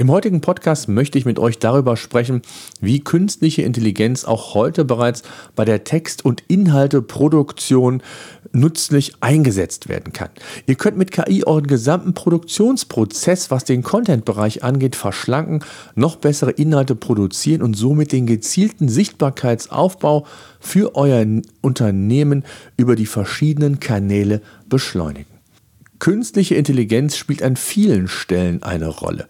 Im heutigen Podcast möchte ich mit euch darüber sprechen, wie künstliche Intelligenz auch heute bereits bei der Text- und Inhalteproduktion nützlich eingesetzt werden kann. Ihr könnt mit KI euren gesamten Produktionsprozess, was den Content-Bereich angeht, verschlanken, noch bessere Inhalte produzieren und somit den gezielten Sichtbarkeitsaufbau für euer Unternehmen über die verschiedenen Kanäle beschleunigen. Künstliche Intelligenz spielt an vielen Stellen eine Rolle.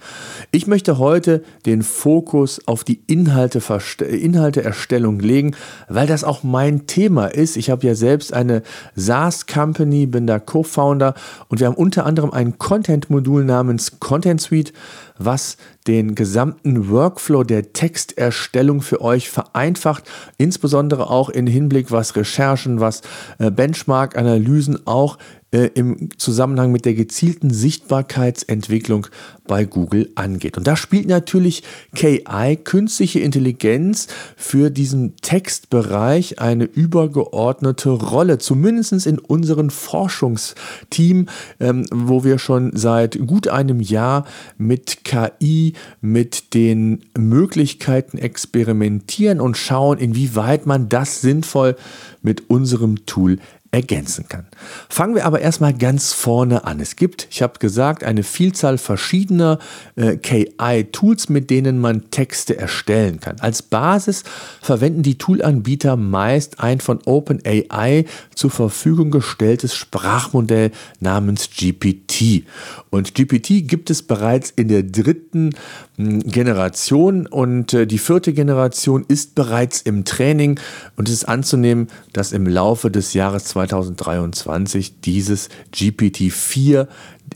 Ich möchte heute den Fokus auf die Inhalte Inhalteerstellung legen, weil das auch mein Thema ist. Ich habe ja selbst eine SaaS-Company, bin da Co-Founder und wir haben unter anderem ein Content-Modul namens Content Suite, was den gesamten Workflow der Texterstellung für euch vereinfacht, insbesondere auch in Hinblick, was Recherchen, was äh, Benchmark-Analysen auch äh, im Zusammenhang mit der gezielten Sichtbarkeitsentwicklung bei Google angeht. Und da spielt natürlich KI, künstliche Intelligenz, für diesen Textbereich eine übergeordnete Rolle, zumindest in unserem Forschungsteam, ähm, wo wir schon seit gut einem Jahr mit KI, mit den Möglichkeiten experimentieren und schauen, inwieweit man das sinnvoll mit unserem Tool ergänzen kann. Fangen wir aber erstmal ganz vorne an. Es gibt, ich habe gesagt, eine Vielzahl verschiedener äh, KI-Tools, mit denen man Texte erstellen kann. Als Basis verwenden die Toolanbieter meist ein von OpenAI zur Verfügung gestelltes Sprachmodell namens GPT. Und GPT gibt es bereits in der dritten Generation und äh, die vierte Generation ist bereits im Training und es ist anzunehmen, dass im Laufe des Jahres 2023 dieses GPT-4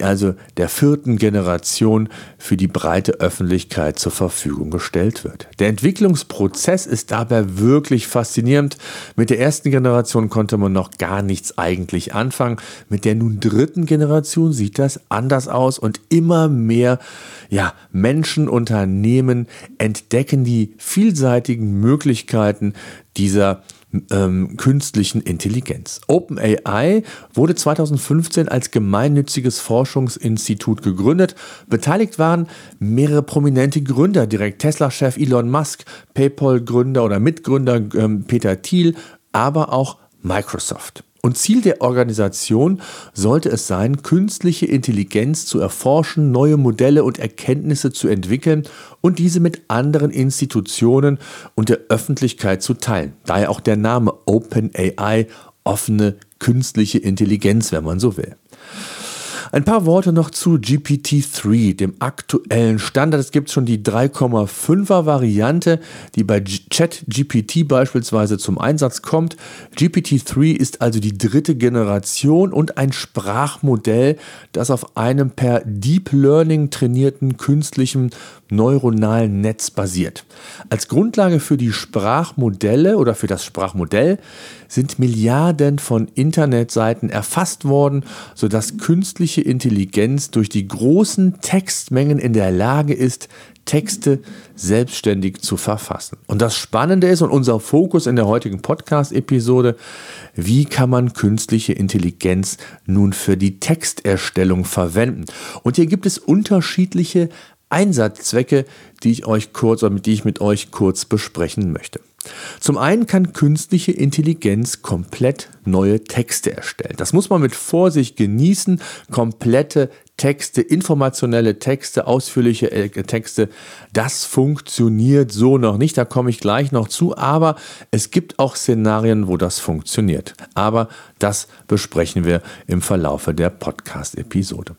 also der vierten Generation für die breite Öffentlichkeit zur Verfügung gestellt wird. Der Entwicklungsprozess ist dabei wirklich faszinierend. Mit der ersten Generation konnte man noch gar nichts eigentlich anfangen. Mit der nun dritten Generation sieht das anders aus und immer mehr ja, Menschen, Unternehmen entdecken die vielseitigen Möglichkeiten dieser ähm, künstlichen Intelligenz. OpenAI wurde 2015 als gemeinnütziges Forschungsinstitut gegründet. Beteiligt waren mehrere prominente Gründer, direkt Tesla-Chef Elon Musk, PayPal-Gründer oder Mitgründer ähm, Peter Thiel, aber auch Microsoft. Und Ziel der Organisation sollte es sein, künstliche Intelligenz zu erforschen, neue Modelle und Erkenntnisse zu entwickeln und diese mit anderen Institutionen und der Öffentlichkeit zu teilen. Daher auch der Name OpenAI, offene künstliche Intelligenz, wenn man so will. Ein paar Worte noch zu GPT-3, dem aktuellen Standard. Es gibt schon die 3,5er Variante, die bei ChatGPT beispielsweise zum Einsatz kommt. GPT-3 ist also die dritte Generation und ein Sprachmodell, das auf einem per Deep Learning trainierten künstlichen neuronalen Netz basiert. Als Grundlage für die Sprachmodelle oder für das Sprachmodell sind Milliarden von Internetseiten erfasst worden, sodass künstliche Intelligenz durch die großen Textmengen in der Lage ist, Texte selbstständig zu verfassen. Und das Spannende ist und unser Fokus in der heutigen Podcast-Episode, wie kann man künstliche Intelligenz nun für die Texterstellung verwenden? Und hier gibt es unterschiedliche Einsatzzwecke, die ich euch kurz oder die ich mit euch kurz besprechen möchte. Zum einen kann künstliche Intelligenz komplett neue Texte erstellen. Das muss man mit Vorsicht genießen. Komplette Texte, informationelle Texte, ausführliche äh, Texte, das funktioniert so noch nicht. Da komme ich gleich noch zu. Aber es gibt auch Szenarien, wo das funktioniert. Aber das besprechen wir im Verlaufe der Podcast-Episode.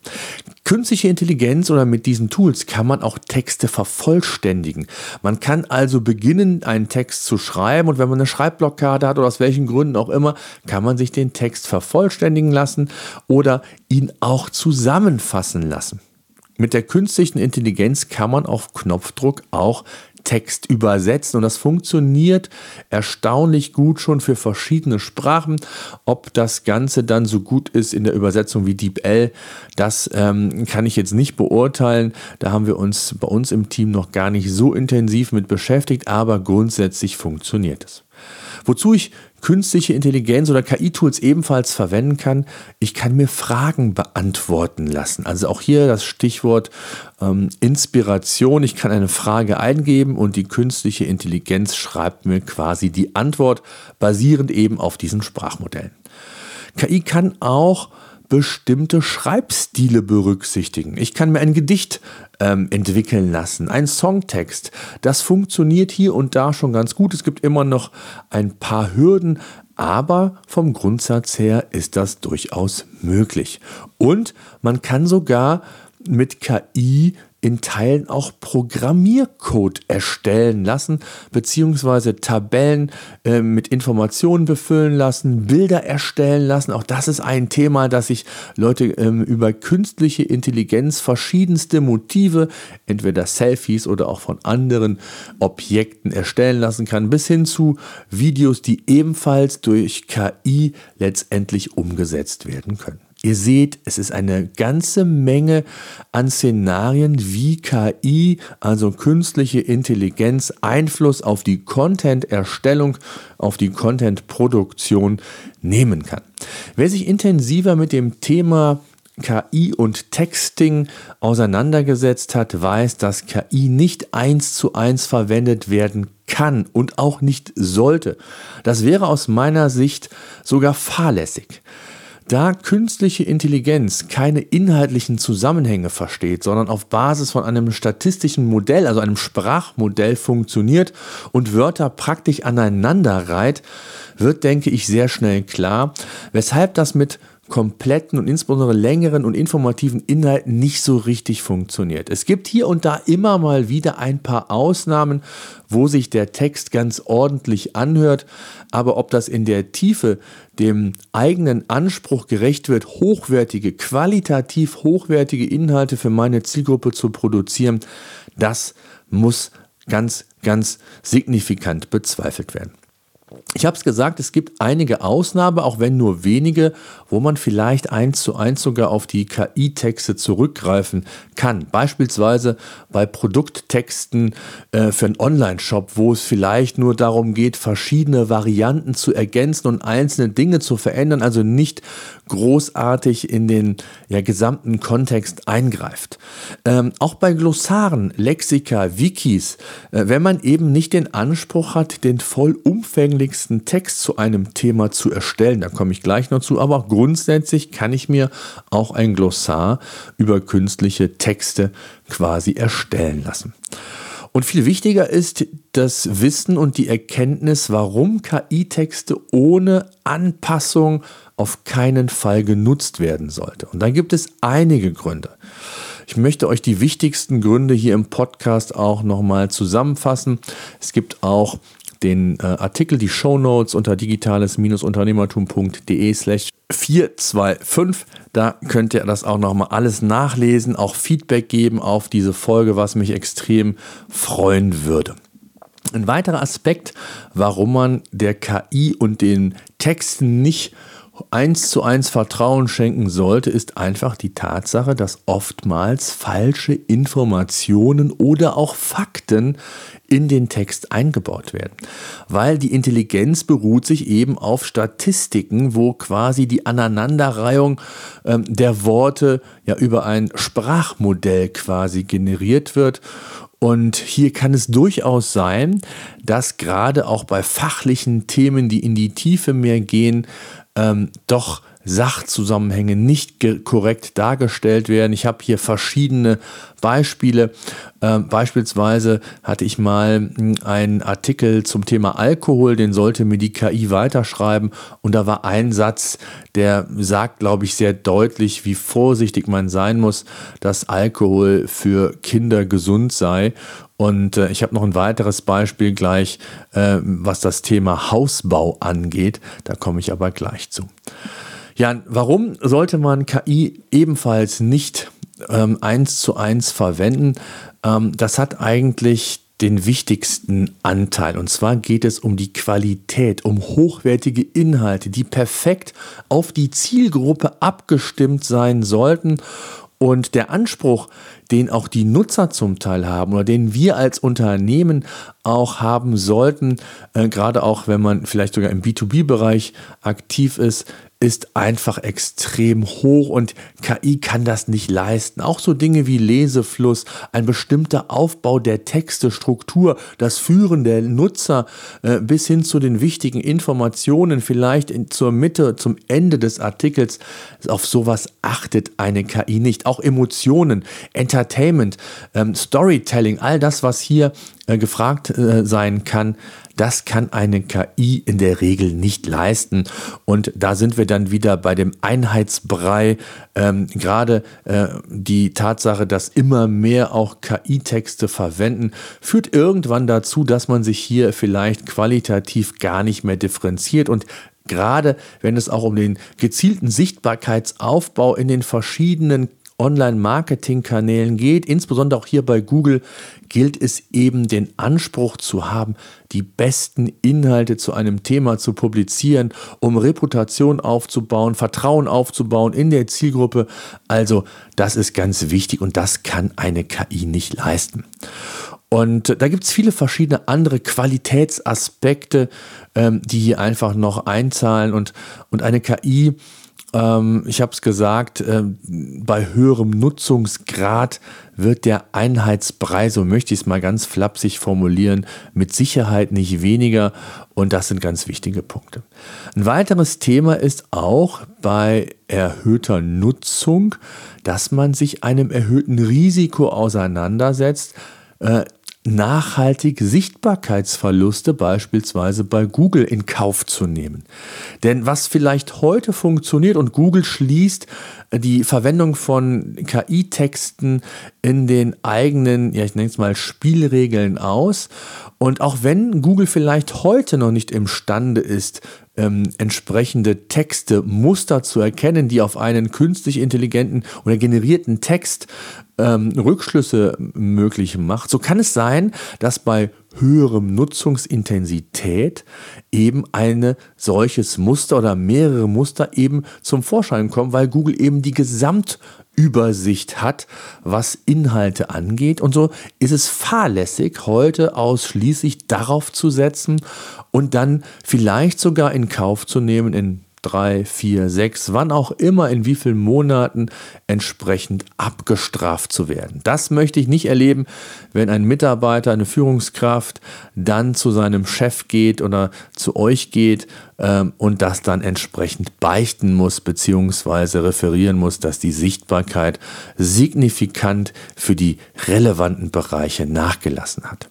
Künstliche Intelligenz oder mit diesen Tools kann man auch Texte vervollständigen. Man kann also beginnen, einen Text zu schreiben und wenn man eine Schreibblockade hat oder aus welchen Gründen auch immer, kann man sich den Text vervollständigen lassen oder ihn auch zusammenfassen lassen. Mit der künstlichen Intelligenz kann man auf Knopfdruck auch Text übersetzen und das funktioniert erstaunlich gut schon für verschiedene Sprachen. Ob das Ganze dann so gut ist in der Übersetzung wie DeepL, das ähm, kann ich jetzt nicht beurteilen. Da haben wir uns bei uns im Team noch gar nicht so intensiv mit beschäftigt, aber grundsätzlich funktioniert es. Wozu ich künstliche Intelligenz oder KI-Tools ebenfalls verwenden kann, ich kann mir Fragen beantworten lassen. Also auch hier das Stichwort ähm, Inspiration. Ich kann eine Frage eingeben und die künstliche Intelligenz schreibt mir quasi die Antwort, basierend eben auf diesen Sprachmodellen. KI kann auch bestimmte Schreibstile berücksichtigen. Ich kann mir ein Gedicht ähm, entwickeln lassen, ein Songtext. Das funktioniert hier und da schon ganz gut. Es gibt immer noch ein paar Hürden, aber vom Grundsatz her ist das durchaus möglich. Und man kann sogar mit KI in Teilen auch Programmiercode erstellen lassen, beziehungsweise Tabellen äh, mit Informationen befüllen lassen, Bilder erstellen lassen. Auch das ist ein Thema, dass sich Leute ähm, über künstliche Intelligenz verschiedenste Motive, entweder Selfies oder auch von anderen Objekten erstellen lassen kann, bis hin zu Videos, die ebenfalls durch KI letztendlich umgesetzt werden können. Ihr seht, es ist eine ganze Menge an Szenarien, wie KI, also künstliche Intelligenz, Einfluss auf die Content-Erstellung, auf die Content-Produktion nehmen kann. Wer sich intensiver mit dem Thema KI und Texting auseinandergesetzt hat, weiß, dass KI nicht eins zu eins verwendet werden kann und auch nicht sollte. Das wäre aus meiner Sicht sogar fahrlässig. Da künstliche Intelligenz keine inhaltlichen Zusammenhänge versteht, sondern auf Basis von einem statistischen Modell, also einem Sprachmodell funktioniert und Wörter praktisch aneinander reiht, wird, denke ich, sehr schnell klar, weshalb das mit kompletten und insbesondere längeren und informativen Inhalten nicht so richtig funktioniert. Es gibt hier und da immer mal wieder ein paar Ausnahmen, wo sich der Text ganz ordentlich anhört, aber ob das in der Tiefe dem eigenen Anspruch gerecht wird, hochwertige, qualitativ hochwertige Inhalte für meine Zielgruppe zu produzieren, das muss ganz, ganz signifikant bezweifelt werden. Ich habe es gesagt, es gibt einige Ausnahmen, auch wenn nur wenige, wo man vielleicht eins zu eins sogar auf die KI-Texte zurückgreifen kann. Beispielsweise bei Produkttexten äh, für einen Online-Shop, wo es vielleicht nur darum geht, verschiedene Varianten zu ergänzen und einzelne Dinge zu verändern, also nicht großartig in den ja, gesamten Kontext eingreift. Ähm, auch bei Glossaren, Lexika, Wikis, äh, wenn man eben nicht den Anspruch hat, den vollumfänglichsten Text zu einem Thema zu erstellen, da komme ich gleich noch zu, aber grundsätzlich kann ich mir auch ein Glossar über künstliche Texte quasi erstellen lassen. Und viel wichtiger ist das Wissen und die Erkenntnis, warum KI-Texte ohne Anpassung auf keinen Fall genutzt werden sollte. Und da gibt es einige Gründe. Ich möchte euch die wichtigsten Gründe hier im Podcast auch nochmal zusammenfassen. Es gibt auch den äh, Artikel, die Show Notes unter digitales-unternehmertum.de slash 425. Da könnt ihr das auch nochmal alles nachlesen, auch Feedback geben auf diese Folge, was mich extrem freuen würde. Ein weiterer Aspekt, warum man der KI und den Texten nicht eins zu eins Vertrauen schenken sollte, ist einfach die Tatsache, dass oftmals falsche Informationen oder auch Fakten in den Text eingebaut werden. Weil die Intelligenz beruht sich eben auf Statistiken, wo quasi die Aneinanderreihung ähm, der Worte ja über ein Sprachmodell quasi generiert wird. Und hier kann es durchaus sein, dass gerade auch bei fachlichen Themen, die in die Tiefe mehr gehen, ähm, doch Sachzusammenhänge nicht korrekt dargestellt werden. Ich habe hier verschiedene Beispiele. Ähm, beispielsweise hatte ich mal hm, einen Artikel zum Thema Alkohol, den sollte mir die KI weiterschreiben. Und da war ein Satz, der sagt, glaube ich, sehr deutlich, wie vorsichtig man sein muss, dass Alkohol für Kinder gesund sei. Und äh, ich habe noch ein weiteres Beispiel gleich, äh, was das Thema Hausbau angeht. Da komme ich aber gleich zu. Ja, warum sollte man KI ebenfalls nicht ähm, eins zu eins verwenden? Ähm, das hat eigentlich den wichtigsten Anteil. Und zwar geht es um die Qualität, um hochwertige Inhalte, die perfekt auf die Zielgruppe abgestimmt sein sollten. Und der Anspruch, den auch die Nutzer zum Teil haben oder den wir als Unternehmen auch haben sollten, äh, gerade auch wenn man vielleicht sogar im B2B-Bereich aktiv ist, ist einfach extrem hoch und KI kann das nicht leisten. Auch so Dinge wie Lesefluss, ein bestimmter Aufbau der Texte, Struktur, das Führen der Nutzer äh, bis hin zu den wichtigen Informationen, vielleicht in, zur Mitte, zum Ende des Artikels. Auf sowas achtet eine KI nicht. Auch Emotionen, Entertainment, ähm, Storytelling, all das, was hier äh, gefragt äh, sein kann, das kann eine KI in der Regel nicht leisten. Und da sind wir dann wieder bei dem Einheitsbrei. Ähm, Gerade äh, die Tatsache, dass immer mehr auch KI-Texte verwenden, führt irgendwann dazu, dass man sich hier vielleicht qualitativ gar nicht mehr differenziert und Gerade wenn es auch um den gezielten Sichtbarkeitsaufbau in den verschiedenen Online-Marketing-Kanälen geht, insbesondere auch hier bei Google, gilt es eben den Anspruch zu haben, die besten Inhalte zu einem Thema zu publizieren, um Reputation aufzubauen, Vertrauen aufzubauen in der Zielgruppe. Also das ist ganz wichtig und das kann eine KI nicht leisten. Und da gibt es viele verschiedene andere Qualitätsaspekte, ähm, die hier einfach noch einzahlen und, und eine KI ähm, ich habe es gesagt, äh, bei höherem Nutzungsgrad wird der Einheitsbrei, so möchte ich es mal ganz flapsig formulieren, mit Sicherheit nicht weniger. Und das sind ganz wichtige Punkte. Ein weiteres Thema ist auch bei erhöhter Nutzung, dass man sich einem erhöhten Risiko auseinandersetzt, äh, nachhaltig Sichtbarkeitsverluste beispielsweise bei Google in Kauf zu nehmen. Denn was vielleicht heute funktioniert und Google schließt die Verwendung von KI-Texten in den eigenen, ja ich nenne es mal Spielregeln aus. Und auch wenn Google vielleicht heute noch nicht imstande ist, ähm, entsprechende Texte, Muster zu erkennen, die auf einen künstlich intelligenten oder generierten Text ähm, Rückschlüsse möglich macht, so kann es sein, dass bei höherem Nutzungsintensität eben eine solches Muster oder mehrere Muster eben zum Vorschein kommen, weil Google eben die Gesamtübersicht hat, was Inhalte angeht. Und so ist es fahrlässig, heute ausschließlich darauf zu setzen und dann vielleicht sogar in Kauf zu nehmen, in drei, vier, sechs, wann auch immer, in wie vielen Monaten entsprechend abgestraft zu werden. Das möchte ich nicht erleben, wenn ein Mitarbeiter, eine Führungskraft dann zu seinem Chef geht oder zu euch geht ähm, und das dann entsprechend beichten muss bzw. referieren muss, dass die Sichtbarkeit signifikant für die relevanten Bereiche nachgelassen hat.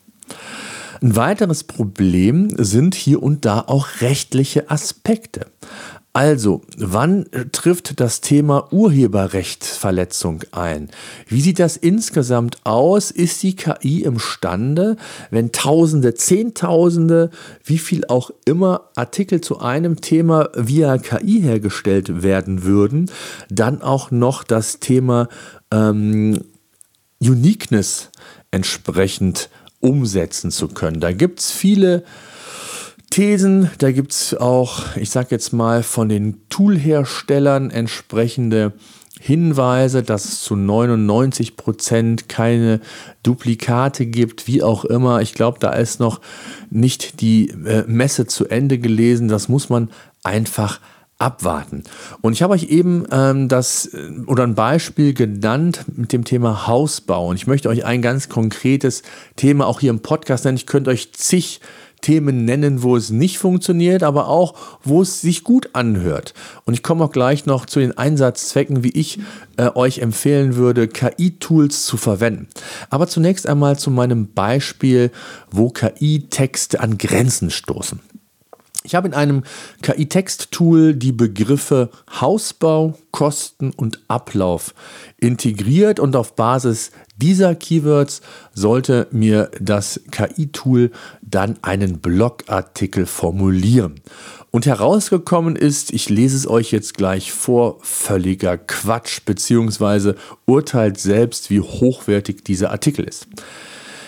Ein weiteres Problem sind hier und da auch rechtliche Aspekte. Also, wann trifft das Thema Urheberrechtsverletzung ein? Wie sieht das insgesamt aus? Ist die KI imstande, wenn Tausende, Zehntausende, wie viel auch immer Artikel zu einem Thema via KI hergestellt werden würden, dann auch noch das Thema ähm, Uniqueness entsprechend umsetzen zu können? Da gibt es viele Thesen. Da gibt es auch, ich sage jetzt mal, von den Toolherstellern entsprechende Hinweise, dass es zu 99 Prozent keine Duplikate gibt, wie auch immer. Ich glaube, da ist noch nicht die äh, Messe zu Ende gelesen. Das muss man einfach abwarten. Und ich habe euch eben ähm, das äh, oder ein Beispiel genannt mit dem Thema Hausbau. Und ich möchte euch ein ganz konkretes Thema auch hier im Podcast nennen. Ich könnte euch zig Themen nennen, wo es nicht funktioniert, aber auch, wo es sich gut anhört. Und ich komme auch gleich noch zu den Einsatzzwecken, wie ich äh, euch empfehlen würde, KI-Tools zu verwenden. Aber zunächst einmal zu meinem Beispiel, wo KI-Texte an Grenzen stoßen. Ich habe in einem KI-Text-Tool die Begriffe Hausbau, Kosten und Ablauf integriert und auf Basis dieser Keywords sollte mir das KI-Tool dann einen Blogartikel formulieren. Und herausgekommen ist, ich lese es euch jetzt gleich vor, völliger Quatsch, beziehungsweise urteilt selbst, wie hochwertig dieser Artikel ist.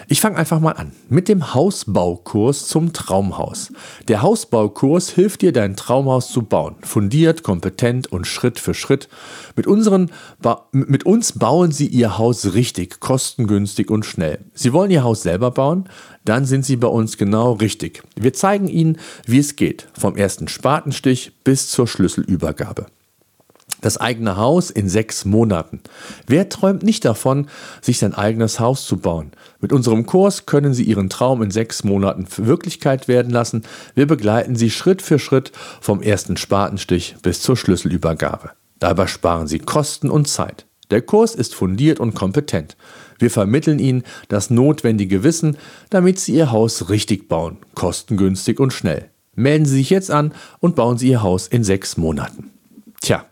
Ich fange einfach mal an mit dem Hausbaukurs zum Traumhaus. Der Hausbaukurs hilft dir, dein Traumhaus zu bauen. Fundiert, kompetent und Schritt für Schritt. Mit, unseren mit uns bauen Sie Ihr Haus richtig, kostengünstig und schnell. Sie wollen Ihr Haus selber bauen? Dann sind Sie bei uns genau richtig. Wir zeigen Ihnen, wie es geht, vom ersten Spatenstich bis zur Schlüsselübergabe. Das eigene Haus in sechs Monaten. Wer träumt nicht davon, sich sein eigenes Haus zu bauen? Mit unserem Kurs können Sie Ihren Traum in sechs Monaten Wirklichkeit werden lassen. Wir begleiten Sie Schritt für Schritt vom ersten Spatenstich bis zur Schlüsselübergabe. Dabei sparen Sie Kosten und Zeit. Der Kurs ist fundiert und kompetent. Wir vermitteln Ihnen das notwendige Wissen, damit Sie Ihr Haus richtig bauen, kostengünstig und schnell. Melden Sie sich jetzt an und bauen Sie Ihr Haus in sechs Monaten. Tja,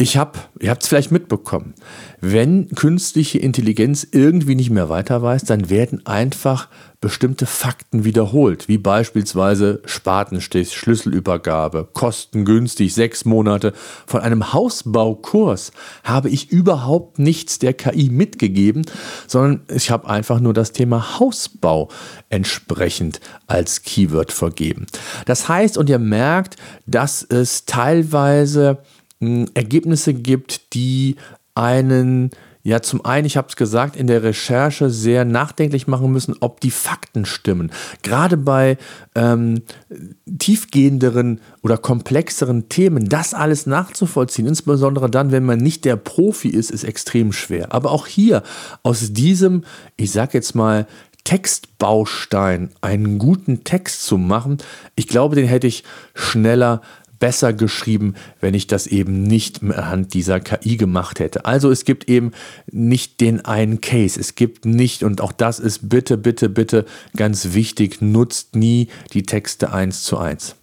ich habe, ihr habt es vielleicht mitbekommen, wenn künstliche Intelligenz irgendwie nicht mehr weiter weiß, dann werden einfach bestimmte Fakten wiederholt, wie beispielsweise Spatenstich, Schlüsselübergabe, kostengünstig, sechs Monate. Von einem Hausbaukurs habe ich überhaupt nichts der KI mitgegeben, sondern ich habe einfach nur das Thema Hausbau entsprechend als Keyword vergeben. Das heißt, und ihr merkt, dass es teilweise Ergebnisse gibt, die einen ja, zum einen, ich habe es gesagt, in der Recherche sehr nachdenklich machen müssen, ob die Fakten stimmen. Gerade bei ähm, tiefgehenderen oder komplexeren Themen, das alles nachzuvollziehen, insbesondere dann, wenn man nicht der Profi ist, ist extrem schwer. Aber auch hier aus diesem, ich sage jetzt mal, Textbaustein einen guten Text zu machen, ich glaube, den hätte ich schneller besser geschrieben, wenn ich das eben nicht anhand dieser KI gemacht hätte. Also es gibt eben nicht den einen Case. Es gibt nicht, und auch das ist bitte, bitte, bitte ganz wichtig, nutzt nie die Texte eins zu eins.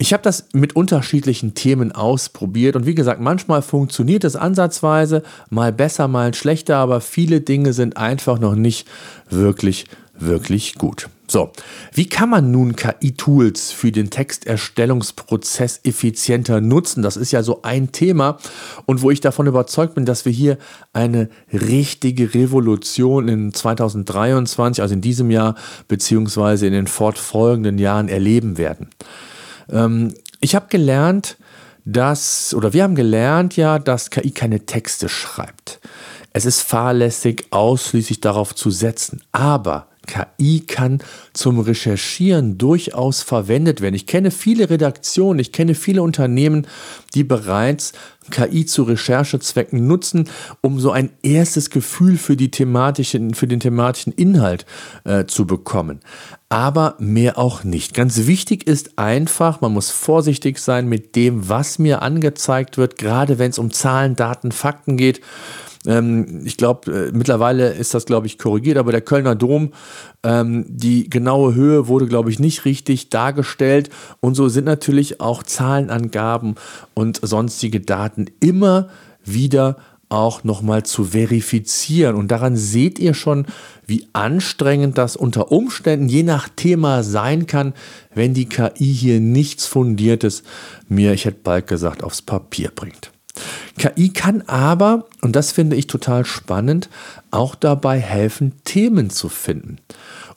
Ich habe das mit unterschiedlichen Themen ausprobiert und wie gesagt, manchmal funktioniert es ansatzweise, mal besser, mal schlechter, aber viele Dinge sind einfach noch nicht wirklich, wirklich gut. So, wie kann man nun KI-Tools für den Texterstellungsprozess effizienter nutzen? Das ist ja so ein Thema und wo ich davon überzeugt bin, dass wir hier eine richtige Revolution in 2023, also in diesem Jahr, beziehungsweise in den fortfolgenden Jahren erleben werden. Ähm, ich habe gelernt, dass, oder wir haben gelernt ja, dass KI keine Texte schreibt. Es ist fahrlässig, ausschließlich darauf zu setzen. Aber KI kann zum Recherchieren durchaus verwendet werden. Ich kenne viele Redaktionen, ich kenne viele Unternehmen, die bereits KI zu Recherchezwecken nutzen, um so ein erstes Gefühl für, die thematischen, für den thematischen Inhalt äh, zu bekommen. Aber mehr auch nicht. Ganz wichtig ist einfach, man muss vorsichtig sein mit dem, was mir angezeigt wird, gerade wenn es um Zahlen, Daten, Fakten geht. Ähm, ich glaube, äh, mittlerweile ist das, glaube ich, korrigiert, aber der Kölner Dom, ähm, die genaue Höhe wurde, glaube ich, nicht richtig dargestellt. Und so sind natürlich auch Zahlenangaben und sonstige Daten immer wieder auch nochmal zu verifizieren. Und daran seht ihr schon, wie anstrengend das unter Umständen je nach Thema sein kann, wenn die KI hier nichts Fundiertes mir, ich hätte bald gesagt, aufs Papier bringt. KI kann aber, und das finde ich total spannend, auch dabei helfen, Themen zu finden.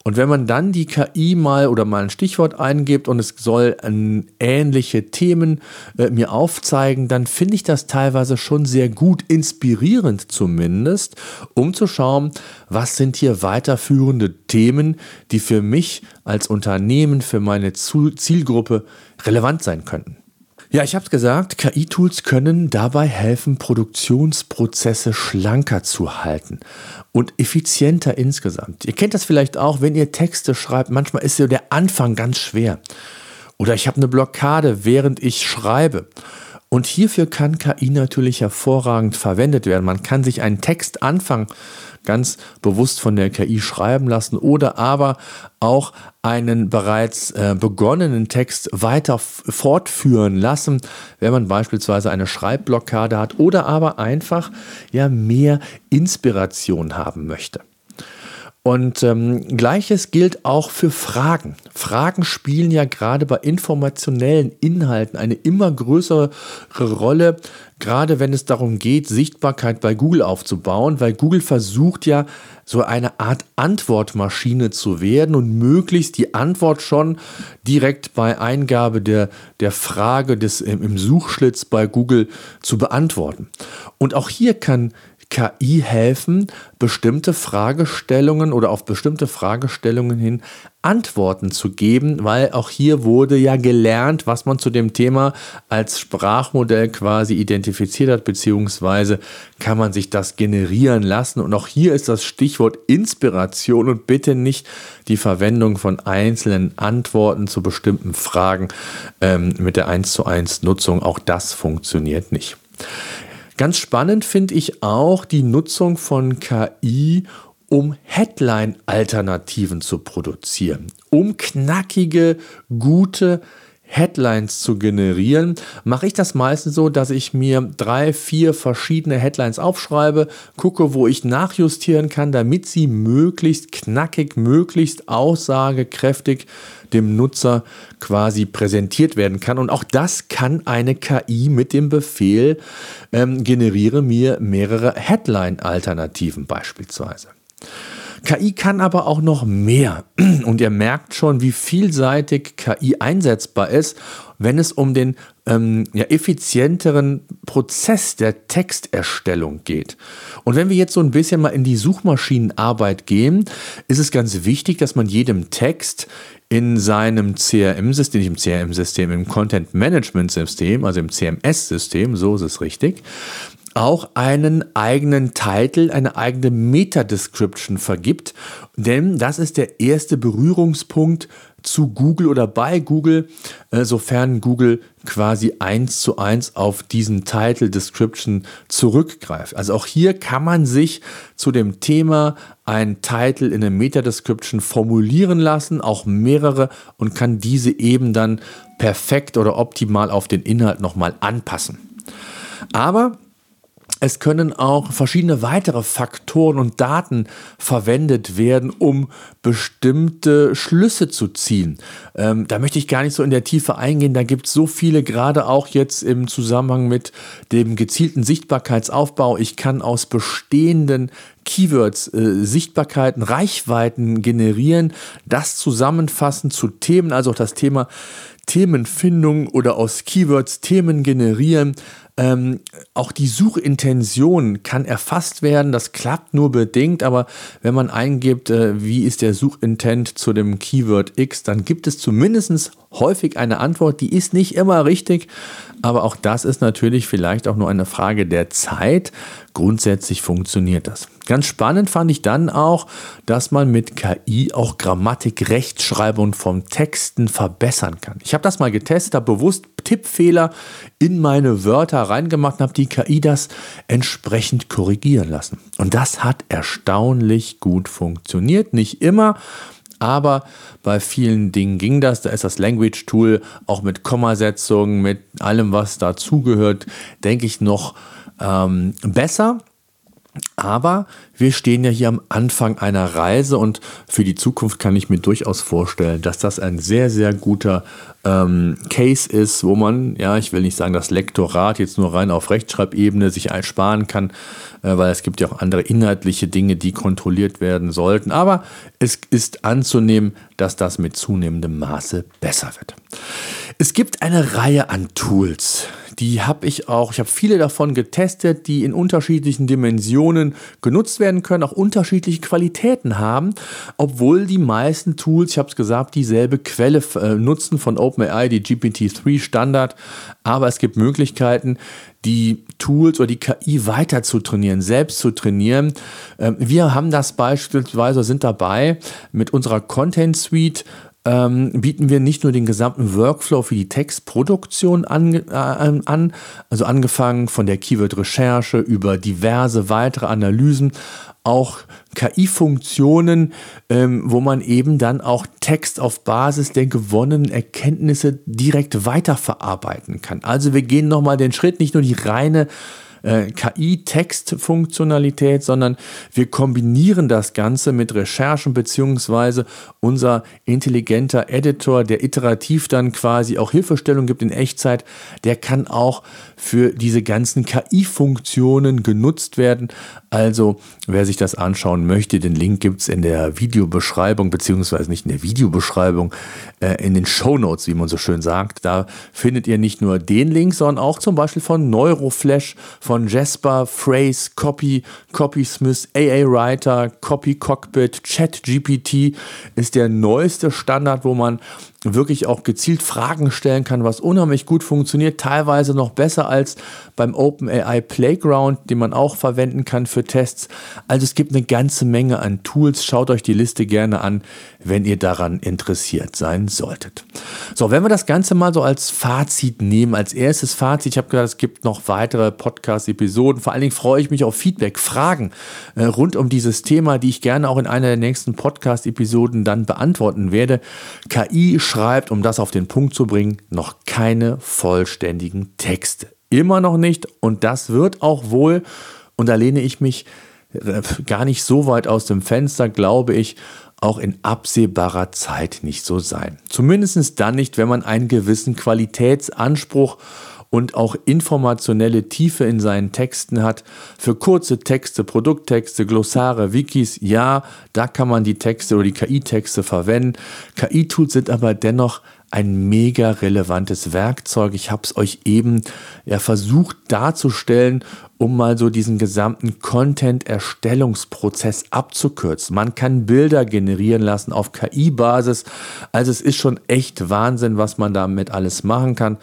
Und wenn man dann die KI mal oder mal ein Stichwort eingibt und es soll äh, ähnliche Themen äh, mir aufzeigen, dann finde ich das teilweise schon sehr gut, inspirierend zumindest, um zu schauen, was sind hier weiterführende Themen, die für mich als Unternehmen, für meine Zielgruppe relevant sein könnten. Ja, ich habe es gesagt, KI-Tools können dabei helfen, Produktionsprozesse schlanker zu halten und effizienter insgesamt. Ihr kennt das vielleicht auch, wenn ihr Texte schreibt, manchmal ist ja der Anfang ganz schwer. Oder ich habe eine Blockade, während ich schreibe. Und hierfür kann KI natürlich hervorragend verwendet werden. Man kann sich einen Text anfangen ganz bewusst von der KI schreiben lassen oder aber auch einen bereits äh, begonnenen Text weiter fortführen lassen, wenn man beispielsweise eine Schreibblockade hat oder aber einfach ja mehr Inspiration haben möchte. Und ähm, gleiches gilt auch für Fragen. Fragen spielen ja gerade bei informationellen Inhalten eine immer größere Rolle, gerade wenn es darum geht, Sichtbarkeit bei Google aufzubauen, weil Google versucht ja so eine Art Antwortmaschine zu werden und möglichst die Antwort schon direkt bei Eingabe der, der Frage des, im Suchschlitz bei Google zu beantworten. Und auch hier kann KI helfen, bestimmte Fragestellungen oder auf bestimmte Fragestellungen hin Antworten zu geben, weil auch hier wurde ja gelernt, was man zu dem Thema als Sprachmodell quasi identifiziert hat, beziehungsweise kann man sich das generieren lassen. Und auch hier ist das Stichwort Inspiration und bitte nicht die Verwendung von einzelnen Antworten zu bestimmten Fragen ähm, mit der 1 zu 1 Nutzung. Auch das funktioniert nicht. Ganz spannend finde ich auch die Nutzung von KI, um Headline-Alternativen zu produzieren, um knackige, gute Headlines zu generieren, mache ich das meistens so, dass ich mir drei, vier verschiedene Headlines aufschreibe, gucke, wo ich nachjustieren kann, damit sie möglichst knackig, möglichst aussagekräftig dem Nutzer quasi präsentiert werden kann. Und auch das kann eine KI mit dem Befehl ähm, generiere mir mehrere Headline-Alternativen beispielsweise. KI kann aber auch noch mehr. Und ihr merkt schon, wie vielseitig KI einsetzbar ist, wenn es um den ähm, ja, effizienteren Prozess der Texterstellung geht. Und wenn wir jetzt so ein bisschen mal in die Suchmaschinenarbeit gehen, ist es ganz wichtig, dass man jedem Text in seinem CRM-System, nicht im CRM-System, im Content-Management-System, also im CMS-System, so ist es richtig, auch einen eigenen Titel, eine eigene Meta-Description vergibt. Denn das ist der erste Berührungspunkt zu Google oder bei Google, äh, sofern Google quasi eins zu eins auf diesen Title Description zurückgreift. Also auch hier kann man sich zu dem Thema ein Title in der Meta Description formulieren lassen, auch mehrere und kann diese eben dann perfekt oder optimal auf den Inhalt nochmal anpassen. Aber es können auch verschiedene weitere Faktoren und Daten verwendet werden, um bestimmte Schlüsse zu ziehen. Ähm, da möchte ich gar nicht so in der Tiefe eingehen. Da gibt es so viele, gerade auch jetzt im Zusammenhang mit dem gezielten Sichtbarkeitsaufbau. Ich kann aus bestehenden Keywords äh, Sichtbarkeiten, Reichweiten generieren, das zusammenfassen zu Themen, also auch das Thema Themenfindung oder aus Keywords Themen generieren. Ähm, auch die Suchintention kann erfasst werden. Das klappt nur bedingt, aber wenn man eingibt, äh, wie ist der Suchintent zu dem Keyword X, dann gibt es zumindest häufig eine Antwort. Die ist nicht immer richtig, aber auch das ist natürlich vielleicht auch nur eine Frage der Zeit. Grundsätzlich funktioniert das. Ganz spannend fand ich dann auch, dass man mit KI auch Grammatik, Rechtschreibung von Texten verbessern kann. Ich habe das mal getestet, habe bewusst Tippfehler in meine Wörter reingemacht und habe die KI das entsprechend korrigieren lassen. Und das hat erstaunlich gut funktioniert. Nicht immer, aber bei vielen Dingen ging das. Da ist das Language Tool auch mit Kommasetzungen, mit allem, was dazugehört, denke ich noch ähm, besser. Aber wir stehen ja hier am Anfang einer Reise und für die Zukunft kann ich mir durchaus vorstellen, dass das ein sehr, sehr guter ähm, Case ist, wo man, ja, ich will nicht sagen, das Lektorat jetzt nur rein auf Rechtschreibebene sich einsparen kann, äh, weil es gibt ja auch andere inhaltliche Dinge, die kontrolliert werden sollten. Aber es ist anzunehmen, dass das mit zunehmendem Maße besser wird. Es gibt eine Reihe an Tools, die habe ich auch, ich habe viele davon getestet, die in unterschiedlichen Dimensionen genutzt werden können, auch unterschiedliche Qualitäten haben, obwohl die meisten Tools, ich habe es gesagt, dieselbe Quelle äh, nutzen von OpenAI, die GPT-3 Standard, aber es gibt Möglichkeiten, die Tools oder die KI weiter zu trainieren, selbst zu trainieren. Ähm, wir haben das beispielsweise, sind dabei mit unserer Content Suite ähm, bieten wir nicht nur den gesamten Workflow für die Textproduktion an, äh, an, also angefangen von der Keyword-Recherche über diverse weitere Analysen, auch KI-Funktionen, ähm, wo man eben dann auch Text auf Basis der gewonnenen Erkenntnisse direkt weiterverarbeiten kann. Also wir gehen nochmal den Schritt, nicht nur die reine äh, KI-Textfunktionalität, sondern wir kombinieren das Ganze mit Recherchen beziehungsweise unser intelligenter Editor, der iterativ dann quasi auch Hilfestellung gibt in Echtzeit, der kann auch für diese ganzen KI-Funktionen genutzt werden. Also wer sich das anschauen möchte, den Link gibt es in der Videobeschreibung, beziehungsweise nicht in der Videobeschreibung, äh, in den Show Notes, wie man so schön sagt. Da findet ihr nicht nur den Link, sondern auch zum Beispiel von Neuroflash, von Jasper, Phrase, Copy, Copysmith, AA Writer, Copy Cockpit, ChatGPT ist der neueste Standard, wo man wirklich auch gezielt Fragen stellen kann, was unheimlich gut funktioniert, teilweise noch besser als beim OpenAI Playground, den man auch verwenden kann für Tests. Also es gibt eine ganze Menge an Tools. Schaut euch die Liste gerne an, wenn ihr daran interessiert sein solltet. So, wenn wir das Ganze mal so als Fazit nehmen, als erstes Fazit, ich habe gesagt, es gibt noch weitere Podcast-Episoden. Vor allen Dingen freue ich mich auf Feedback, Fragen äh, rund um dieses Thema, die ich gerne auch in einer der nächsten Podcast-Episoden dann beantworten werde. KI schreibt, um das auf den Punkt zu bringen, noch keine vollständigen Texte. Immer noch nicht und das wird auch wohl, und da lehne ich mich äh, gar nicht so weit aus dem Fenster, glaube ich, auch in absehbarer Zeit nicht so sein. Zumindest dann nicht, wenn man einen gewissen Qualitätsanspruch und auch informationelle Tiefe in seinen Texten hat. Für kurze Texte, Produkttexte, Glossare, Wikis, ja, da kann man die Texte oder die KI-Texte verwenden. KI-Tools sind aber dennoch ein mega relevantes Werkzeug. Ich habe es euch eben ja versucht darzustellen, um mal so diesen gesamten Content-Erstellungsprozess abzukürzen. Man kann Bilder generieren lassen auf KI-Basis. Also es ist schon echt Wahnsinn, was man damit alles machen kann.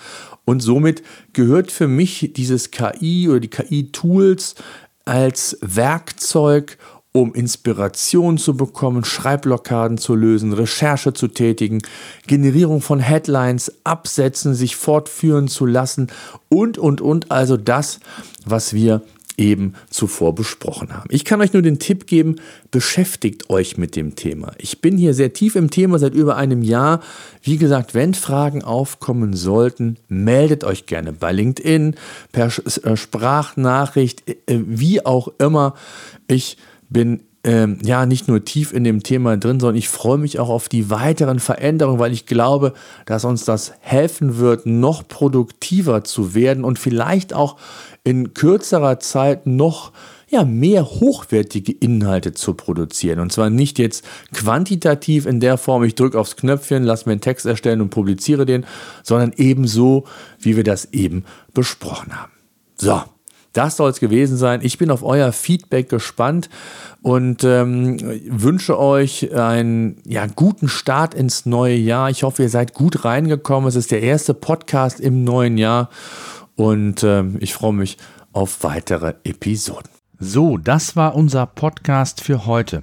Und somit gehört für mich dieses KI oder die KI-Tools als Werkzeug, um Inspiration zu bekommen, Schreibblockaden zu lösen, Recherche zu tätigen, Generierung von Headlines, Absätzen sich fortführen zu lassen und, und, und. Also das, was wir eben zuvor besprochen haben. Ich kann euch nur den Tipp geben, beschäftigt euch mit dem Thema. Ich bin hier sehr tief im Thema seit über einem Jahr. Wie gesagt, wenn Fragen aufkommen sollten, meldet euch gerne bei LinkedIn, per äh, Sprachnachricht, äh, wie auch immer. Ich bin ähm, ja nicht nur tief in dem Thema drin, sondern ich freue mich auch auf die weiteren Veränderungen, weil ich glaube, dass uns das helfen wird, noch produktiver zu werden und vielleicht auch in kürzerer Zeit noch ja, mehr hochwertige Inhalte zu produzieren. Und zwar nicht jetzt quantitativ in der Form, ich drücke aufs Knöpfchen, lass mir einen Text erstellen und publiziere den, sondern ebenso, wie wir das eben besprochen haben. So, das soll es gewesen sein. Ich bin auf euer Feedback gespannt und ähm, wünsche euch einen ja, guten Start ins neue Jahr. Ich hoffe, ihr seid gut reingekommen. Es ist der erste Podcast im neuen Jahr und ähm, ich freue mich auf weitere Episoden. So, das war unser Podcast für heute.